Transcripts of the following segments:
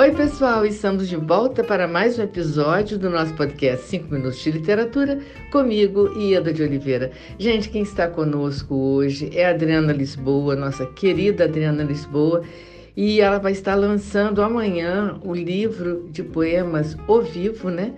Oi, pessoal, estamos de volta para mais um episódio do nosso podcast 5 Minutos de Literatura, comigo, Ieda de Oliveira. Gente, quem está conosco hoje é a Adriana Lisboa, nossa querida Adriana Lisboa, e ela vai estar lançando amanhã o livro de poemas O Vivo, né?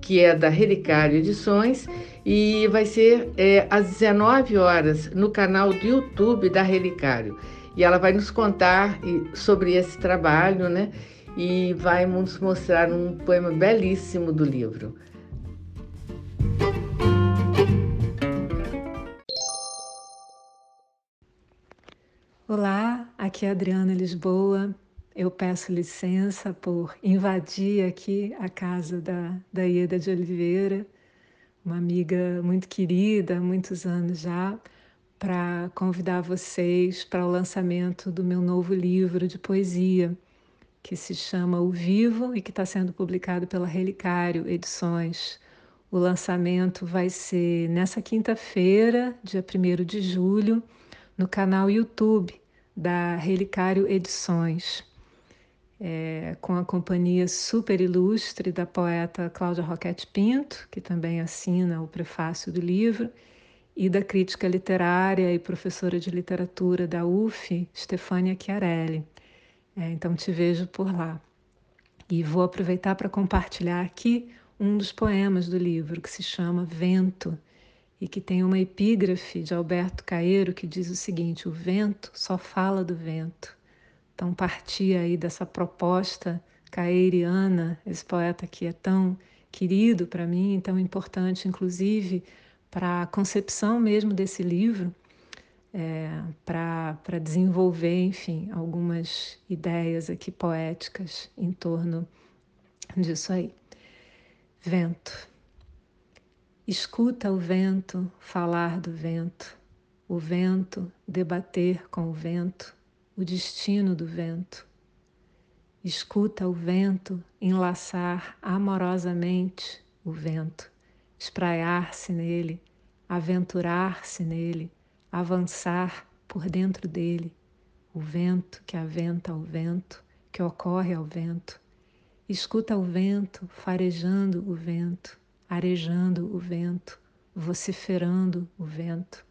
Que é da Relicário Edições, e vai ser é, às 19 horas no canal do YouTube da Relicário. E ela vai nos contar sobre esse trabalho, né? E vai nos mostrar um poema belíssimo do livro. Olá, aqui é Adriana Lisboa. Eu peço licença por invadir aqui a casa da, da Ieda de Oliveira, uma amiga muito querida, há muitos anos já, para convidar vocês para o lançamento do meu novo livro de poesia que se chama O Vivo e que está sendo publicado pela Relicário Edições. O lançamento vai ser nessa quinta-feira, dia 1 de julho, no canal YouTube da Relicário Edições, é, com a companhia super ilustre da poeta Cláudia Roquette Pinto, que também assina o prefácio do livro, e da crítica literária e professora de literatura da UF, Stefânia Chiarelli. É, então te vejo por lá. E vou aproveitar para compartilhar aqui um dos poemas do livro, que se chama Vento, e que tem uma epígrafe de Alberto Caeiro que diz o seguinte: O vento só fala do vento. Então, partia aí dessa proposta caeriana, esse poeta que é tão querido para mim, tão importante, inclusive, para a concepção mesmo desse livro, é, para desenvolver, enfim, algumas ideias aqui poéticas em torno disso aí. Vento. Escuta o vento falar do vento, o vento debater com o vento, o destino do vento. Escuta o vento enlaçar amorosamente o vento, espraiar-se nele, aventurar-se nele avançar por dentro dele, o vento que aventa ao vento, que ocorre ao vento. Escuta o vento farejando o vento, arejando o vento, vociferando o vento.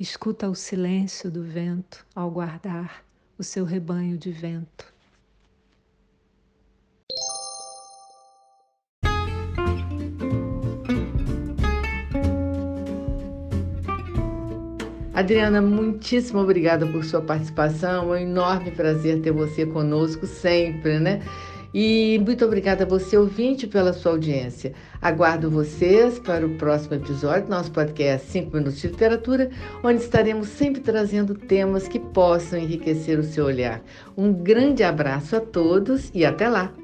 Escuta o silêncio do vento ao guardar o seu rebanho de vento. Adriana, muitíssimo obrigada por sua participação. É um enorme prazer ter você conosco sempre, né? E muito obrigada a você, ouvinte, pela sua audiência. Aguardo vocês para o próximo episódio do nosso podcast 5 Minutos de Literatura, onde estaremos sempre trazendo temas que possam enriquecer o seu olhar. Um grande abraço a todos e até lá!